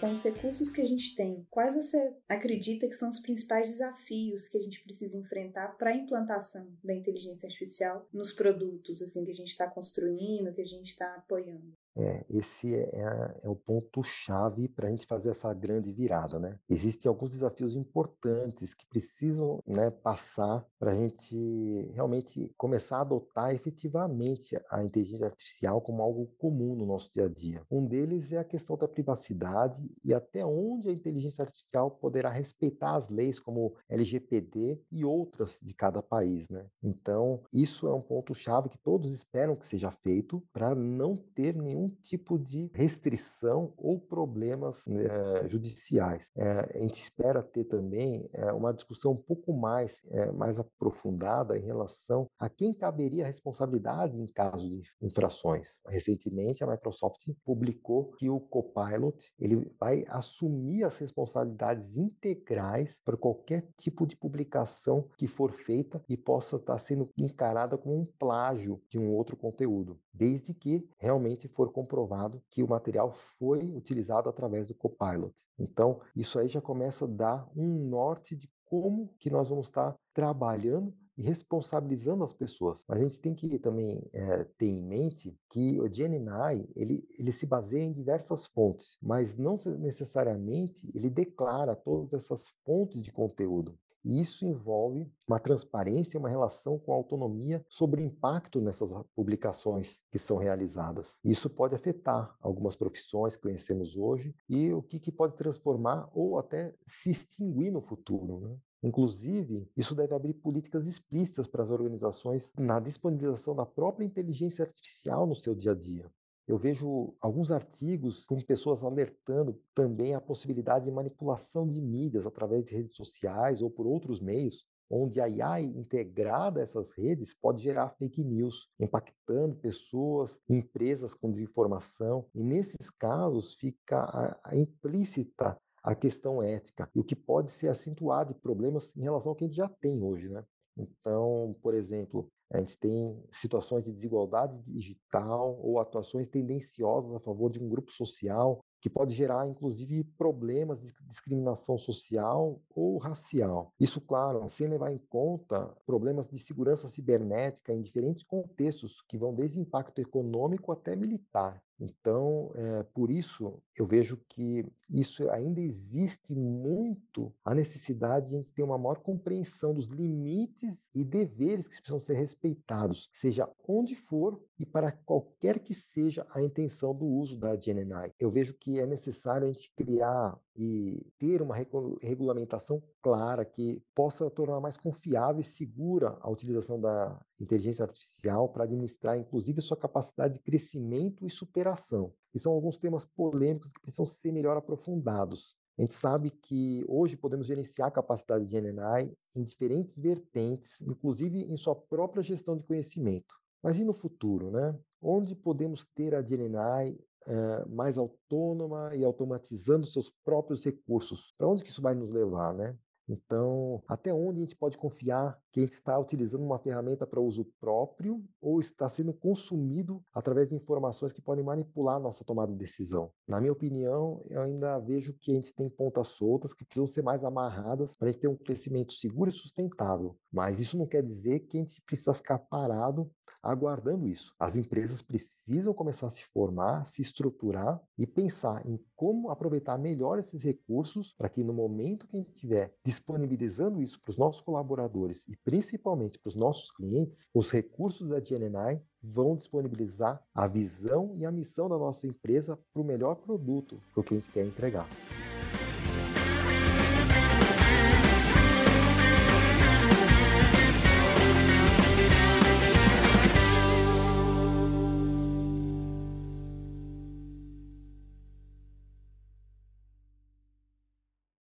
com os recursos que a gente tem, quais você acredita que são os principais desafios que a gente precisa enfrentar para a implantação da inteligência artificial nos produtos assim que a gente está construindo, que a gente está apoiando? É, esse é, é, é o ponto-chave para a gente fazer essa grande virada, né? Existem alguns desafios importantes que precisam né, passar para a gente realmente começar a adotar efetivamente a inteligência artificial como algo comum no nosso dia a dia. Um deles é a questão da privacidade e até onde a inteligência artificial poderá respeitar as leis como LGPD e outras de cada país, né? Então, isso é um ponto-chave que todos esperam que seja feito para não ter nenhum tipo de restrição ou problemas né, judiciais. É, a gente espera ter também é, uma discussão um pouco mais, é, mais aprofundada em relação a quem caberia a responsabilidade em caso de infrações. Recentemente, a Microsoft publicou que o Copilot ele vai assumir as responsabilidades integrais para qualquer tipo de publicação que for feita e possa estar sendo encarada como um plágio de um outro conteúdo, desde que realmente for comprovado que o material foi utilizado através do Copilot. Então, isso aí já começa a dar um norte de como que nós vamos estar trabalhando e responsabilizando as pessoas. Mas a gente tem que também é, ter em mente que o GNI ele, ele se baseia em diversas fontes, mas não necessariamente ele declara todas essas fontes de conteúdo. E isso envolve uma transparência, uma relação com a autonomia sobre o impacto nessas publicações que são realizadas. Isso pode afetar algumas profissões que conhecemos hoje e o que, que pode transformar ou até se extinguir no futuro. Né? Inclusive, isso deve abrir políticas explícitas para as organizações na disponibilização da própria inteligência artificial no seu dia a dia. Eu vejo alguns artigos com pessoas alertando também a possibilidade de manipulação de mídias através de redes sociais ou por outros meios, onde a AI integrada a essas redes pode gerar fake news, impactando pessoas, empresas com desinformação. E nesses casos fica a, a implícita a questão ética, e o que pode ser acentuado de problemas em relação ao que a gente já tem hoje, né? Então, por exemplo, a gente tem situações de desigualdade digital ou atuações tendenciosas a favor de um grupo social que pode gerar, inclusive, problemas de discriminação social ou racial. Isso, claro, sem levar em conta problemas de segurança cibernética em diferentes contextos, que vão desde impacto econômico até militar. Então, é, por isso, eu vejo que isso ainda existe muito a necessidade de a gente ter uma maior compreensão dos limites e deveres que precisam ser respeitados, seja onde for e para qualquer que seja a intenção do uso da GNI. Eu vejo que é necessário a gente criar e ter uma regulamentação clara que possa tornar mais confiável e segura a utilização da inteligência artificial para administrar, inclusive, sua capacidade de crescimento e superação. E são alguns temas polêmicos que precisam ser melhor aprofundados. A gente sabe que hoje podemos gerenciar a capacidade de GNI em diferentes vertentes, inclusive em sua própria gestão de conhecimento. Mas e no futuro, né? Onde podemos ter a GNI é, mais autônoma e automatizando seus próprios recursos. Para onde que isso vai nos levar, né? Então, até onde a gente pode confiar que a gente está utilizando uma ferramenta para uso próprio ou está sendo consumido através de informações que podem manipular a nossa tomada de decisão? Na minha opinião, eu ainda vejo que a gente tem pontas soltas que precisam ser mais amarradas para a gente ter um crescimento seguro e sustentável. Mas isso não quer dizer que a gente precisa ficar parado aguardando isso. As empresas precisam começar a se formar, se estruturar e pensar em como aproveitar melhor esses recursos para que no momento que a gente estiver disponibilizando isso para os nossos colaboradores e principalmente para os nossos clientes, os recursos da GNI vão disponibilizar a visão e a missão da nossa empresa para o melhor produto, para o que a gente quer entregar.